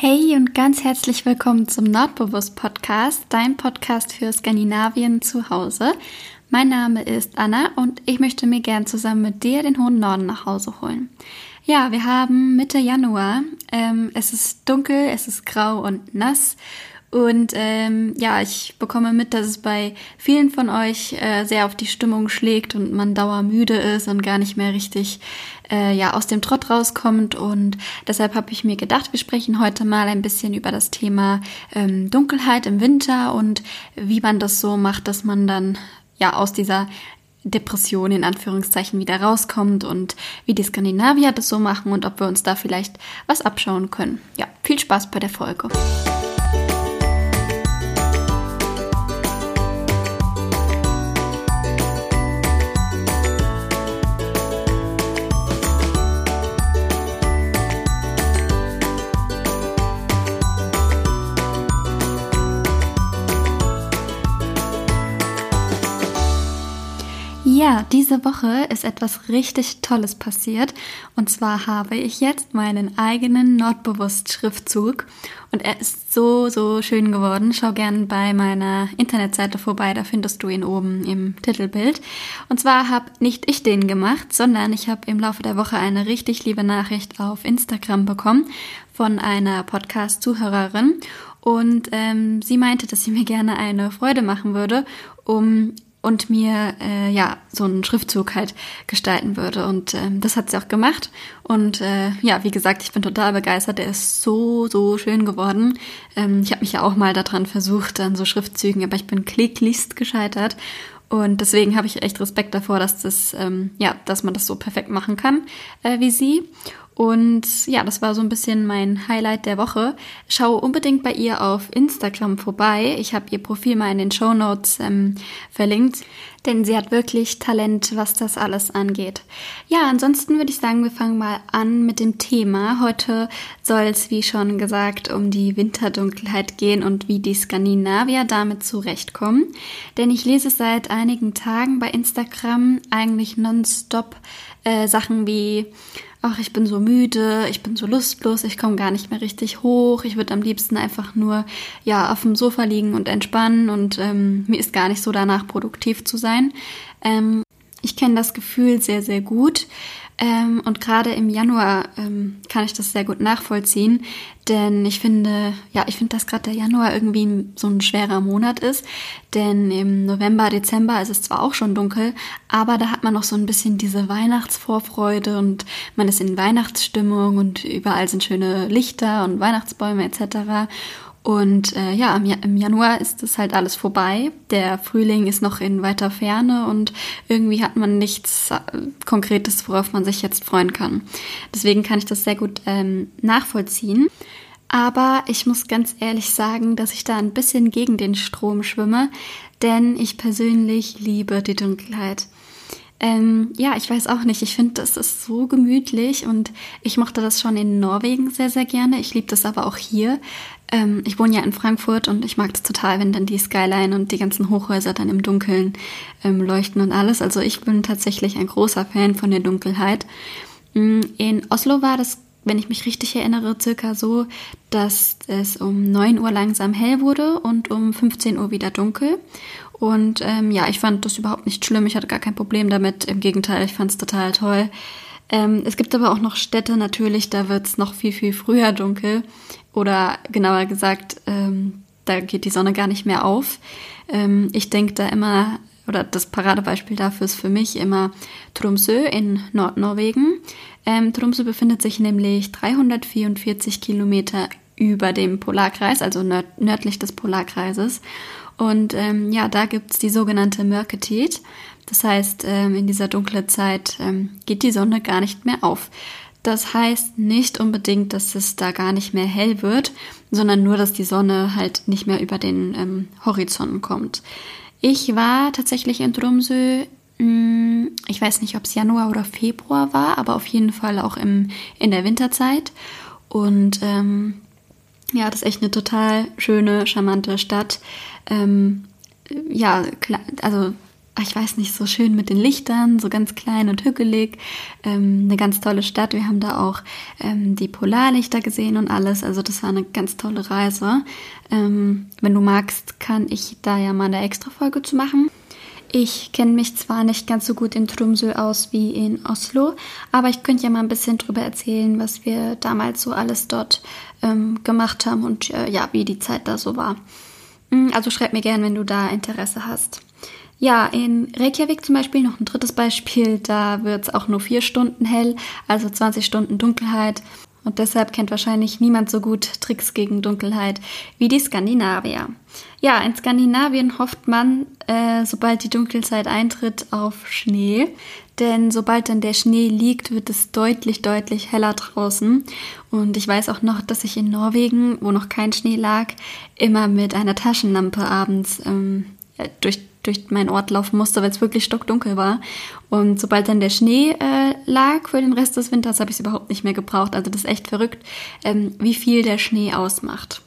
Hey und ganz herzlich willkommen zum Nordbewusst Podcast, dein Podcast für Skandinavien zu Hause. Mein Name ist Anna und ich möchte mir gern zusammen mit dir den hohen Norden nach Hause holen. Ja, wir haben Mitte Januar. Ähm, es ist dunkel, es ist grau und nass und ähm, ja, ich bekomme mit, dass es bei vielen von euch äh, sehr auf die Stimmung schlägt und man dauermüde ist und gar nicht mehr richtig äh, ja aus dem Trott rauskommt. Und deshalb habe ich mir gedacht, wir sprechen heute mal ein bisschen über das Thema ähm, Dunkelheit im Winter und wie man das so macht, dass man dann ja aus dieser Depression in Anführungszeichen wieder rauskommt und wie die Skandinavier das so machen und ob wir uns da vielleicht was abschauen können. Ja, viel Spaß bei der Folge. Diese Woche ist etwas richtig Tolles passiert. Und zwar habe ich jetzt meinen eigenen Nordbewusst-Schriftzug. Und er ist so, so schön geworden. Schau gern bei meiner Internetseite vorbei, da findest du ihn oben im Titelbild. Und zwar habe nicht ich den gemacht, sondern ich habe im Laufe der Woche eine richtig liebe Nachricht auf Instagram bekommen von einer Podcast-Zuhörerin. Und ähm, sie meinte, dass sie mir gerne eine Freude machen würde, um und mir äh, ja so einen Schriftzug halt gestalten würde. Und ähm, das hat sie auch gemacht. Und äh, ja, wie gesagt, ich bin total begeistert. Der ist so, so schön geworden. Ähm, ich habe mich ja auch mal daran versucht, an so Schriftzügen, aber ich bin kläglichst gescheitert. Und deswegen habe ich echt Respekt davor, dass das, ähm, ja, dass man das so perfekt machen kann äh, wie sie. Und ja, das war so ein bisschen mein Highlight der Woche. Schau unbedingt bei ihr auf Instagram vorbei. Ich habe ihr Profil mal in den Show Notes ähm, verlinkt, denn sie hat wirklich Talent, was das alles angeht. Ja, ansonsten würde ich sagen, wir fangen mal an mit dem Thema. Heute soll es, wie schon gesagt, um die Winterdunkelheit gehen und wie die Skandinavier damit zurechtkommen. Denn ich lese seit einigen Tagen bei Instagram eigentlich nonstop äh, Sachen wie ach, ich bin so müde, ich bin so lustlos, ich komme gar nicht mehr richtig hoch, ich würde am liebsten einfach nur ja auf dem Sofa liegen und entspannen und ähm, mir ist gar nicht so danach produktiv zu sein. Ähm, ich kenne das Gefühl sehr, sehr gut. Ähm, und gerade im Januar ähm, kann ich das sehr gut nachvollziehen, denn ich finde, ja, ich finde, dass gerade der Januar irgendwie so ein schwerer Monat ist, denn im November, Dezember ist es zwar auch schon dunkel, aber da hat man noch so ein bisschen diese Weihnachtsvorfreude und man ist in Weihnachtsstimmung und überall sind schöne Lichter und Weihnachtsbäume etc. Und äh, ja, im, Januar ist es halt alles vorbei. Der Frühling ist noch in weiter Ferne und irgendwie hat man nichts äh, Konkretes, worauf man sich jetzt freuen kann. Deswegen kann ich das sehr gut ähm, nachvollziehen. Aber ich muss ganz ehrlich sagen, dass ich da ein bisschen gegen den Strom schwimme, denn ich persönlich liebe die Dunkelheit. Ähm, ja, ich weiß auch nicht. Ich finde, das ist so gemütlich und ich mochte das schon in Norwegen sehr, sehr gerne. Ich liebe das aber auch hier. Ähm, ich wohne ja in Frankfurt und ich mag das total, wenn dann die Skyline und die ganzen Hochhäuser dann im Dunkeln ähm, leuchten und alles. Also ich bin tatsächlich ein großer Fan von der Dunkelheit. Mm, in Oslo war das, wenn ich mich richtig erinnere, circa so, dass es um 9 Uhr langsam hell wurde und um 15 Uhr wieder dunkel. Und ähm, ja, ich fand das überhaupt nicht schlimm. Ich hatte gar kein Problem damit. Im Gegenteil, ich fand es total toll. Ähm, es gibt aber auch noch Städte natürlich, da wird es noch viel, viel früher dunkel. Oder genauer gesagt, ähm, da geht die Sonne gar nicht mehr auf. Ähm, ich denke da immer, oder das Paradebeispiel dafür ist für mich immer Tromsø in Nordnorwegen. Ähm, Tromsø befindet sich nämlich 344 Kilometer über dem Polarkreis, also nörd nördlich des Polarkreises. Und ähm, ja, da gibt's die sogenannte Mörketit. Das heißt, ähm, in dieser dunklen Zeit ähm, geht die Sonne gar nicht mehr auf. Das heißt nicht unbedingt, dass es da gar nicht mehr hell wird, sondern nur, dass die Sonne halt nicht mehr über den ähm, Horizont kommt. Ich war tatsächlich in Tromsø, hm, ich weiß nicht, ob es Januar oder Februar war, aber auf jeden Fall auch im, in der Winterzeit. Und ähm, ja, das ist echt eine total schöne, charmante Stadt. Ähm, ja, also ich weiß nicht, so schön mit den Lichtern, so ganz klein und hügelig. Ähm, eine ganz tolle Stadt. Wir haben da auch ähm, die Polarlichter gesehen und alles. Also das war eine ganz tolle Reise. Ähm, wenn du magst, kann ich da ja mal eine extra Folge zu machen. Ich kenne mich zwar nicht ganz so gut in Tromsø aus wie in Oslo, aber ich könnte ja mal ein bisschen drüber erzählen, was wir damals so alles dort ähm, gemacht haben und äh, ja, wie die Zeit da so war. Mm, also schreib mir gern, wenn du da Interesse hast. Ja, in Reykjavik zum Beispiel noch ein drittes Beispiel, da wird es auch nur vier Stunden hell, also 20 Stunden Dunkelheit. Und deshalb kennt wahrscheinlich niemand so gut Tricks gegen Dunkelheit wie die Skandinavier. Ja, in Skandinavien hofft man, äh, sobald die Dunkelzeit eintritt, auf Schnee. Denn sobald dann der Schnee liegt, wird es deutlich, deutlich heller draußen. Und ich weiß auch noch, dass ich in Norwegen, wo noch kein Schnee lag, immer mit einer Taschenlampe abends ähm, durch durch meinen Ort laufen musste, weil es wirklich stockdunkel war. Und sobald dann der Schnee äh, lag für den Rest des Winters, habe ich es überhaupt nicht mehr gebraucht. Also das ist echt verrückt, ähm, wie viel der Schnee ausmacht.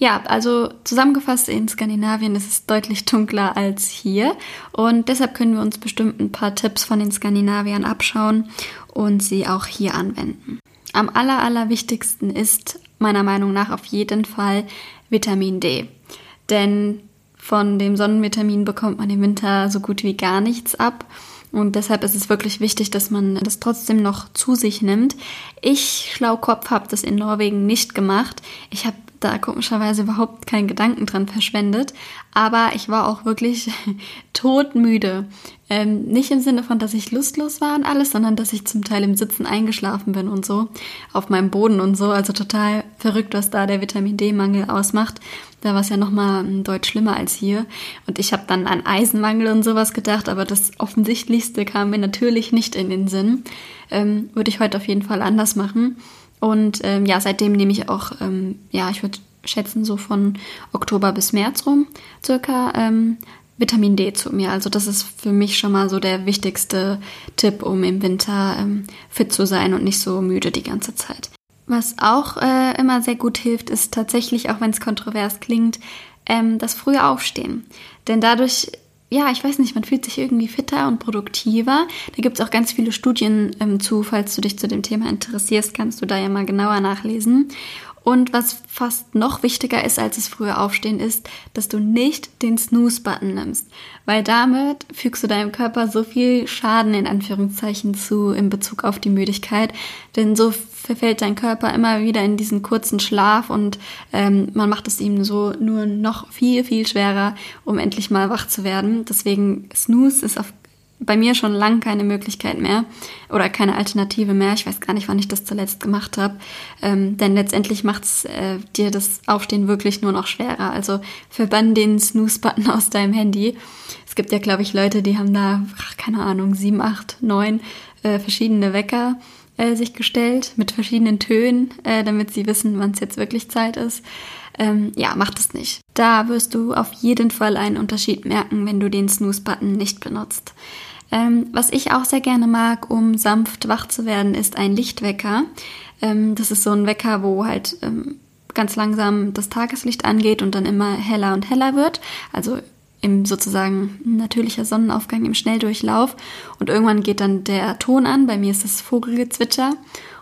Ja, also zusammengefasst in Skandinavien ist es deutlich dunkler als hier und deshalb können wir uns bestimmt ein paar Tipps von den Skandinaviern abschauen und sie auch hier anwenden. Am aller, aller wichtigsten ist meiner Meinung nach auf jeden Fall Vitamin D. Denn von dem Sonnenvitamin bekommt man im Winter so gut wie gar nichts ab. Und deshalb ist es wirklich wichtig, dass man das trotzdem noch zu sich nimmt. Ich, Schlaukopf, habe das in Norwegen nicht gemacht. Ich habe da komischerweise überhaupt keinen Gedanken dran verschwendet. Aber ich war auch wirklich todmüde. Ähm, nicht im Sinne von, dass ich lustlos war und alles, sondern dass ich zum Teil im Sitzen eingeschlafen bin und so. Auf meinem Boden und so. Also total verrückt, was da der Vitamin D-Mangel ausmacht. Da war es ja nochmal deutlich schlimmer als hier. Und ich habe dann an Eisenmangel und sowas gedacht, aber das Offensichtlichste kam mir natürlich nicht in den Sinn. Ähm, würde ich heute auf jeden Fall anders machen. Und ähm, ja, seitdem nehme ich auch, ähm, ja, ich würde schätzen, so von Oktober bis März rum circa ähm, Vitamin D zu mir. Also das ist für mich schon mal so der wichtigste Tipp, um im Winter ähm, fit zu sein und nicht so müde die ganze Zeit. Was auch äh, immer sehr gut hilft, ist tatsächlich, auch wenn es kontrovers klingt, ähm, das frühe Aufstehen. Denn dadurch ja, ich weiß nicht, man fühlt sich irgendwie fitter und produktiver. Da gibt es auch ganz viele Studien ähm, zu. Falls du dich zu dem Thema interessierst, kannst du da ja mal genauer nachlesen. Und was fast noch wichtiger ist als das frühe Aufstehen ist, dass du nicht den Snooze-Button nimmst, weil damit fügst du deinem Körper so viel Schaden in Anführungszeichen zu in Bezug auf die Müdigkeit, denn so verfällt dein Körper immer wieder in diesen kurzen Schlaf und ähm, man macht es ihm so nur noch viel, viel schwerer, um endlich mal wach zu werden. Deswegen Snooze ist auf bei mir schon lang keine Möglichkeit mehr oder keine Alternative mehr. Ich weiß gar nicht, wann ich das zuletzt gemacht habe. Ähm, denn letztendlich macht es äh, dir das Aufstehen wirklich nur noch schwerer. Also verbann den Snooze-Button aus deinem Handy. Es gibt ja, glaube ich, Leute, die haben da, ach, keine Ahnung, sieben, acht, neun äh, verschiedene Wecker äh, sich gestellt mit verschiedenen Tönen, äh, damit sie wissen, wann es jetzt wirklich Zeit ist. Ähm, ja, mach das nicht. Da wirst du auf jeden Fall einen Unterschied merken, wenn du den Snooze-Button nicht benutzt. Ähm, was ich auch sehr gerne mag, um sanft wach zu werden, ist ein Lichtwecker. Ähm, das ist so ein Wecker, wo halt ähm, ganz langsam das Tageslicht angeht und dann immer heller und heller wird. Also im sozusagen natürlicher Sonnenaufgang im Schnelldurchlauf. Und irgendwann geht dann der Ton an. Bei mir ist das Vogelgezwitscher.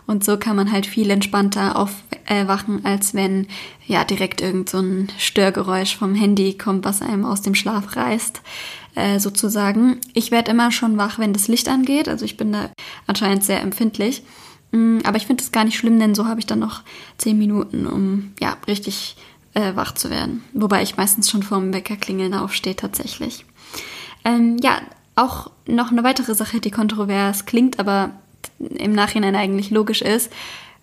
Und so kann man halt viel entspannter aufwachen, als wenn ja direkt irgend so ein Störgeräusch vom Handy kommt, was einem aus dem Schlaf reißt äh, sozusagen. Ich werde immer schon wach, wenn das Licht angeht. Also ich bin da anscheinend sehr empfindlich. Mm, aber ich finde es gar nicht schlimm, denn so habe ich dann noch zehn Minuten, um ja richtig äh, wach zu werden. Wobei ich meistens schon vorm Weckerklingeln aufstehe tatsächlich. Ähm, ja, auch noch eine weitere Sache, die kontrovers klingt, aber im Nachhinein eigentlich logisch ist.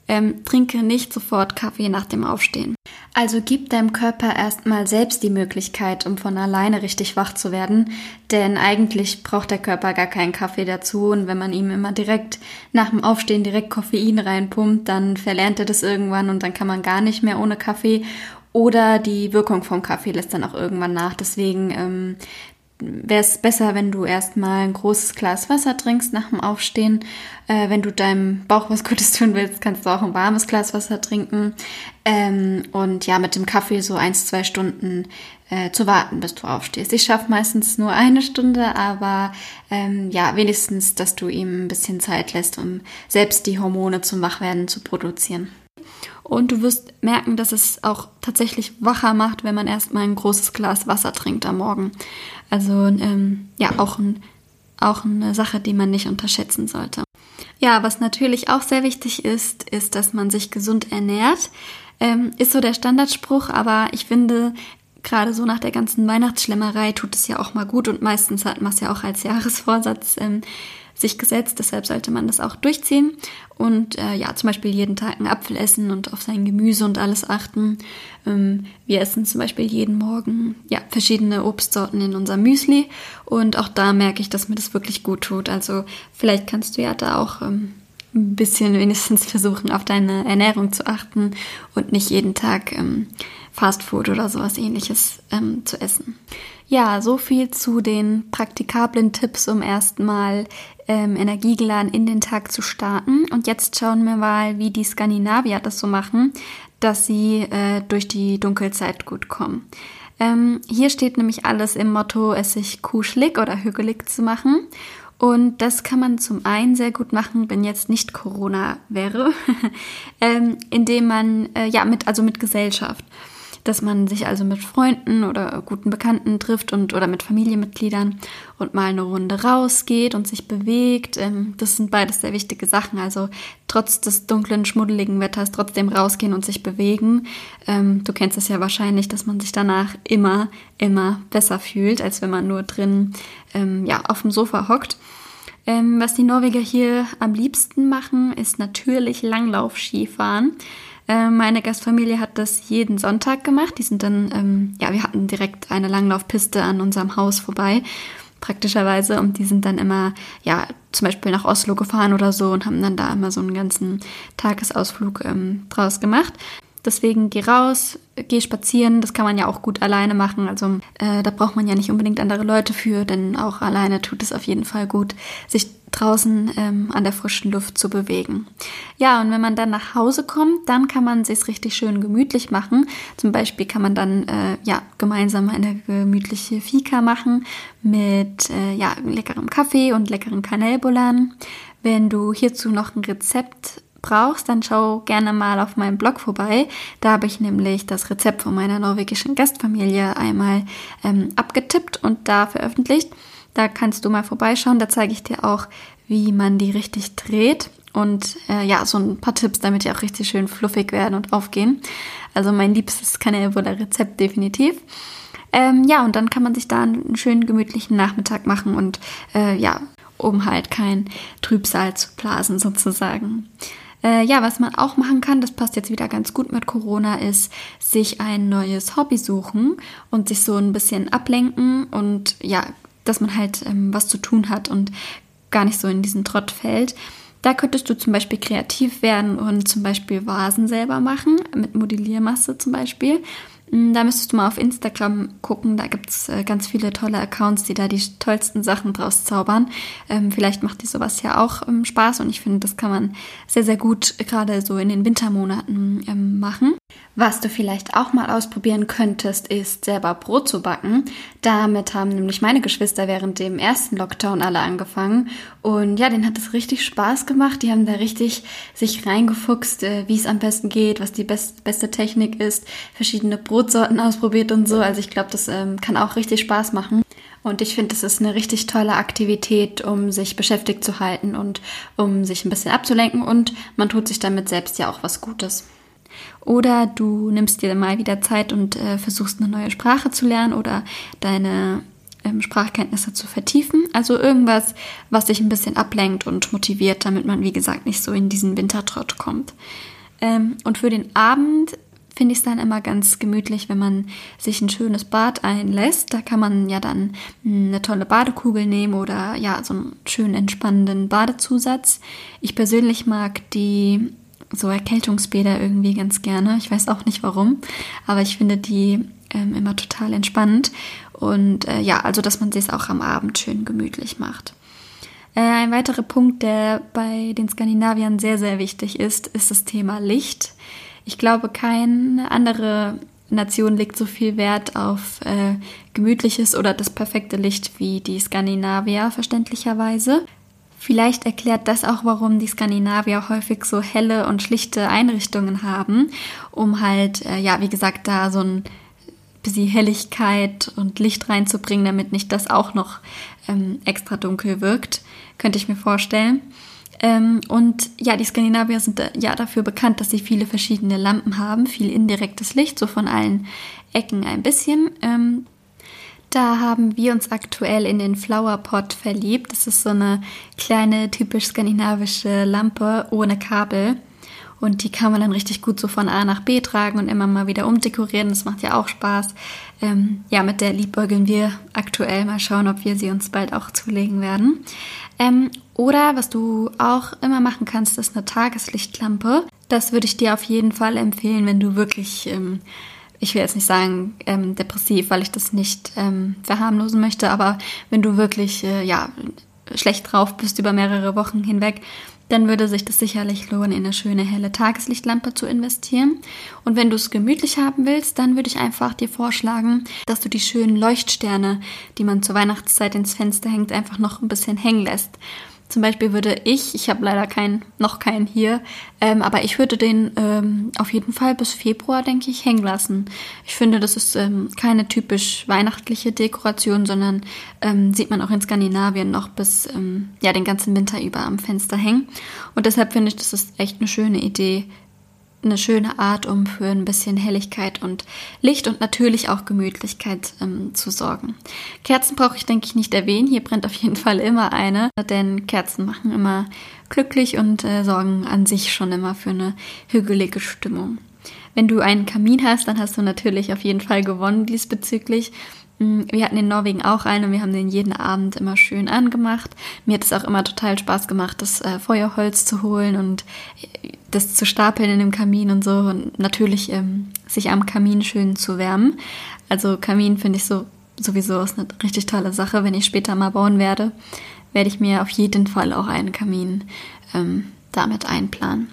Ähm, trinke nicht sofort Kaffee nach dem Aufstehen. Also gib deinem Körper erstmal selbst die Möglichkeit, um von alleine richtig wach zu werden, denn eigentlich braucht der Körper gar keinen Kaffee dazu. Und wenn man ihm immer direkt nach dem Aufstehen direkt Koffein reinpumpt, dann verlernt er das irgendwann und dann kann man gar nicht mehr ohne Kaffee. Oder die Wirkung vom Kaffee lässt dann auch irgendwann nach. Deswegen ähm, wäre es besser, wenn du erstmal ein großes Glas Wasser trinkst nach dem Aufstehen. Äh, wenn du deinem Bauch was Gutes tun willst, kannst du auch ein warmes Glas Wasser trinken. Ähm, und ja, mit dem Kaffee so eins, zwei Stunden äh, zu warten, bis du aufstehst. Ich schaffe meistens nur eine Stunde, aber ähm, ja, wenigstens, dass du ihm ein bisschen Zeit lässt, um selbst die Hormone zum Wachwerden zu produzieren. Und du wirst merken, dass es auch tatsächlich wacher macht, wenn man erstmal ein großes Glas Wasser trinkt am Morgen. Also ähm, ja, auch, ein, auch eine Sache, die man nicht unterschätzen sollte. Ja, was natürlich auch sehr wichtig ist, ist, dass man sich gesund ernährt. Ähm, ist so der Standardspruch, aber ich finde, gerade so nach der ganzen Weihnachtsschlemmerei tut es ja auch mal gut und meistens hat man es ja auch als Jahresvorsatz ähm, sich gesetzt, deshalb sollte man das auch durchziehen und äh, ja, zum Beispiel jeden Tag einen Apfel essen und auf sein Gemüse und alles achten. Ähm, wir essen zum Beispiel jeden Morgen ja, verschiedene Obstsorten in unser Müsli und auch da merke ich, dass mir das wirklich gut tut. Also vielleicht kannst du ja da auch ähm, ein bisschen wenigstens versuchen, auf deine Ernährung zu achten und nicht jeden Tag ähm, Fastfood oder sowas ähnliches ähm, zu essen. Ja, so viel zu den praktikablen Tipps, um erstmal ähm, energiegeladen in den Tag zu starten. Und jetzt schauen wir mal, wie die Skandinavier das so machen, dass sie äh, durch die Dunkelzeit gut kommen. Ähm, hier steht nämlich alles im Motto, es sich kuschelig oder hügelig zu machen. Und das kann man zum einen sehr gut machen, wenn jetzt nicht Corona wäre, ähm, indem man äh, ja mit also mit Gesellschaft dass man sich also mit Freunden oder guten Bekannten trifft und oder mit Familienmitgliedern und mal eine Runde rausgeht und sich bewegt. Ähm, das sind beides sehr wichtige Sachen. Also trotz des dunklen, schmuddeligen Wetters trotzdem rausgehen und sich bewegen. Ähm, du kennst es ja wahrscheinlich, dass man sich danach immer, immer besser fühlt, als wenn man nur drin ähm, ja, auf dem Sofa hockt. was die Norweger hier am liebsten machen, ist natürlich Langlauf-Skifahren. Äh, meine Gastfamilie hat das jeden Sonntag gemacht. Die sind dann, ähm, ja, wir hatten direkt eine Langlaufpiste an unserem Haus vorbei, praktischerweise. Und die sind dann immer, ja, zum Beispiel nach Oslo gefahren oder so und haben dann da immer so einen ganzen Tagesausflug ähm, draus gemacht. Deswegen geh raus, geh spazieren. Das kann man ja auch gut alleine machen. Also äh, da braucht man ja nicht unbedingt andere Leute für, denn auch alleine tut es auf jeden Fall gut, sich draußen ähm, an der frischen Luft zu bewegen. Ja, und wenn man dann nach Hause kommt, dann kann man sich richtig schön gemütlich machen. Zum Beispiel kann man dann äh, ja gemeinsam eine gemütliche Fika machen mit äh, ja leckerem Kaffee und leckeren Kanelbullern. Wenn du hierzu noch ein Rezept brauchst, dann schau gerne mal auf meinem Blog vorbei. Da habe ich nämlich das Rezept von meiner norwegischen Gastfamilie einmal ähm, abgetippt und da veröffentlicht. Da kannst du mal vorbeischauen. Da zeige ich dir auch, wie man die richtig dreht. Und äh, ja, so ein paar Tipps, damit die auch richtig schön fluffig werden und aufgehen. Also mein liebstes Kanälbutter-Rezept definitiv. Ähm, ja, und dann kann man sich da einen schönen gemütlichen Nachmittag machen und äh, ja, um halt kein Trübsal zu blasen sozusagen. Äh, ja, was man auch machen kann, das passt jetzt wieder ganz gut mit Corona, ist sich ein neues Hobby suchen und sich so ein bisschen ablenken und ja, dass man halt ähm, was zu tun hat und gar nicht so in diesen Trott fällt. Da könntest du zum Beispiel kreativ werden und zum Beispiel Vasen selber machen, mit Modelliermasse zum Beispiel. Mm, da müsstest du mal auf Instagram gucken, da gibt es äh, ganz viele tolle Accounts, die da die tollsten Sachen draus zaubern. Ähm, vielleicht macht dir sowas ja auch ähm, Spaß und ich finde, das kann man sehr, sehr gut gerade so in den Wintermonaten ähm, machen. Was du vielleicht auch mal ausprobieren könntest, ist selber Brot zu backen. Damit haben nämlich meine Geschwister während dem ersten Lockdown alle angefangen. Und ja, denen hat es richtig Spaß gemacht. Die haben da richtig sich reingefuchst, äh, wie es am besten geht, was die best beste Technik ist, verschiedene Brotsorten ausprobiert und so. Also ich glaube, das ähm, kann auch richtig Spaß machen. Und ich finde, es ist eine richtig tolle Aktivität, um sich beschäftigt zu halten und um sich ein bisschen abzulenken. Und man tut sich damit selbst ja auch was Gutes. Oder du nimmst dir mal wieder Zeit und äh, versuchst eine neue Sprache zu lernen oder deine ähm, Sprachkenntnisse zu vertiefen. Also irgendwas, was dich ein bisschen ablenkt und motiviert, damit man, wie gesagt, nicht so in diesen Wintertrott kommt. Ähm, und für den Abend finde ich es dann immer ganz gemütlich, wenn man sich ein schönes Bad einlässt. Da kann man ja dann eine tolle Badekugel nehmen oder ja, so einen schönen entspannenden Badezusatz. Ich persönlich mag die so Erkältungsbäder irgendwie ganz gerne. Ich weiß auch nicht warum, aber ich finde die ähm, immer total entspannend. Und äh, ja, also dass man sich auch am Abend schön gemütlich macht. Äh, ein weiterer Punkt, der bei den Skandinaviern sehr, sehr wichtig ist, ist das Thema Licht. Ich glaube, keine andere Nation legt so viel Wert auf äh, gemütliches oder das perfekte Licht wie die Skandinavier verständlicherweise. Vielleicht erklärt das auch, warum die Skandinavier häufig so helle und schlichte Einrichtungen haben, um halt, äh, ja, wie gesagt, da so ein bisschen Helligkeit und Licht reinzubringen, damit nicht das auch noch ähm, extra dunkel wirkt, könnte ich mir vorstellen. Ähm, und ja, die Skandinavier sind äh, ja dafür bekannt, dass sie viele verschiedene Lampen haben, viel indirektes Licht, so von allen Ecken ein bisschen. Ähm, da haben wir uns aktuell in den Flower Pot verliebt. Das ist so eine kleine, typisch skandinavische Lampe ohne Kabel. Und die kann man dann richtig gut so von A nach B tragen und immer mal wieder umdekorieren. Das macht ja auch Spaß. Ähm, ja, mit der liebäugeln wir aktuell. Mal schauen, ob wir sie uns bald auch zulegen werden. Ähm, oder was du auch immer machen kannst, ist eine Tageslichtlampe. Das würde ich dir auf jeden Fall empfehlen, wenn du wirklich, ähm, ich will jetzt nicht sagen ähm, depressiv, weil ich das nicht ähm, verharmlosen möchte, aber wenn du wirklich äh, ja schlecht drauf bist über mehrere Wochen hinweg, dann würde sich das sicherlich lohnen, in eine schöne helle Tageslichtlampe zu investieren. Und wenn du es gemütlich haben willst, dann würde ich einfach dir vorschlagen, dass du die schönen Leuchtsterne, die man zur Weihnachtszeit ins Fenster hängt, einfach noch ein bisschen hängen lässt. Zum Beispiel würde ich, ich habe leider keinen, noch keinen hier, ähm, aber ich würde den ähm, auf jeden Fall bis Februar, denke ich, hängen lassen. Ich finde, das ist ähm, keine typisch weihnachtliche Dekoration, sondern ähm, sieht man auch in Skandinavien noch bis ähm, ja den ganzen Winter über am Fenster hängen. Und deshalb finde ich, das ist echt eine schöne Idee, eine schöne Art, um für ein bisschen Helligkeit und Licht und natürlich auch Gemütlichkeit ähm, zu sorgen. Kerzen brauche ich, denke ich, nicht erwähnen. Hier brennt auf jeden Fall immer eine, denn Kerzen machen immer glücklich und äh, sorgen an sich schon immer für eine hügelige Stimmung. Wenn du einen Kamin hast, dann hast du natürlich auf jeden Fall gewonnen diesbezüglich. Mm, wir hatten in Norwegen auch einen und wir haben den jeden Abend immer schön angemacht. Mir hat es auch immer total Spaß gemacht, das äh, Feuerholz zu holen und äh, das zu stapeln in dem Kamin und so. Und natürlich ähm, sich am Kamin schön zu wärmen. Also Kamin finde ich so sowieso ist eine richtig tolle Sache. Wenn ich später mal bauen werde, werde ich mir auf jeden Fall auch einen Kamin ähm, damit einplanen.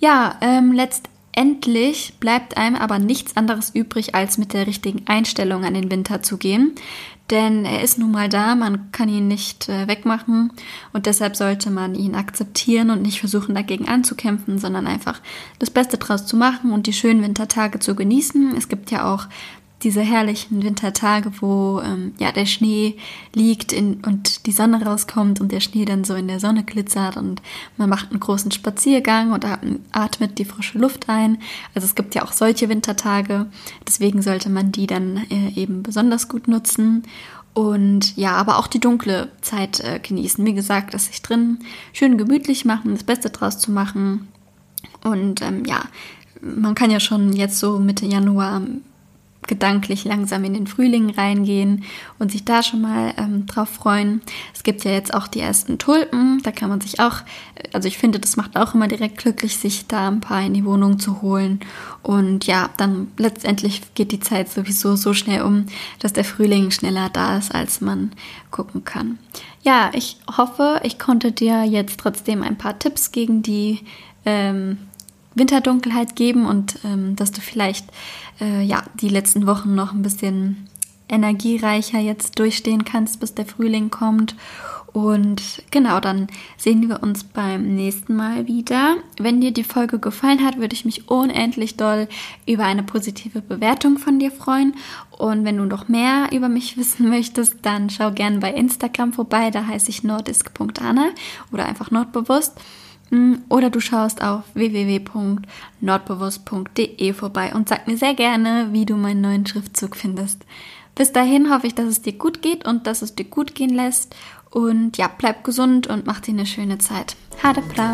Ja, ähm, letztendlich Endlich bleibt einem aber nichts anderes übrig, als mit der richtigen Einstellung an den Winter zu gehen. Denn er ist nun mal da, man kann ihn nicht äh, wegmachen und deshalb sollte man ihn akzeptieren und nicht versuchen dagegen anzukämpfen, sondern einfach das Beste draus zu machen und die schönen Wintertage zu genießen. Es gibt ja auch diese herrlichen Wintertage, wo ähm, ja der Schnee liegt in, und die Sonne rauskommt und der Schnee dann so in der Sonne glitzert und man macht einen großen Spaziergang und atmet die frische Luft ein. Also es gibt ja auch solche Wintertage, deswegen sollte man die dann äh, eben besonders gut nutzen. Und ja, aber auch die dunkle Zeit äh, genießen. Wie gesagt, dass sich drin schön gemütlich machen, das Beste draus zu machen. Und ähm, ja, man kann ja schon jetzt so Mitte Januar gedanklich langsam in den Frühling reingehen und sich da schon mal ähm, drauf freuen. Es gibt ja jetzt auch die ersten Tulpen, da kann man sich auch, also ich finde, das macht auch immer direkt glücklich, sich da ein paar in die Wohnung zu holen. Und ja, dann letztendlich geht die Zeit sowieso so schnell um, dass der Frühling schneller da ist, als man gucken kann. Ja, ich hoffe, ich konnte dir jetzt trotzdem ein paar Tipps gegen die ähm, Winterdunkelheit geben und ähm, dass du vielleicht äh, ja die letzten Wochen noch ein bisschen energiereicher jetzt durchstehen kannst, bis der Frühling kommt. Und genau, dann sehen wir uns beim nächsten Mal wieder. Wenn dir die Folge gefallen hat, würde ich mich unendlich doll über eine positive Bewertung von dir freuen. Und wenn du noch mehr über mich wissen möchtest, dann schau gerne bei Instagram vorbei. Da heiße ich nordisk.anna oder einfach nordbewusst. Oder du schaust auf www.nordbewusst.de vorbei und sag mir sehr gerne, wie du meinen neuen Schriftzug findest. Bis dahin hoffe ich, dass es dir gut geht und dass es dir gut gehen lässt. Und ja, bleib gesund und mach dir eine schöne Zeit. Hade bra!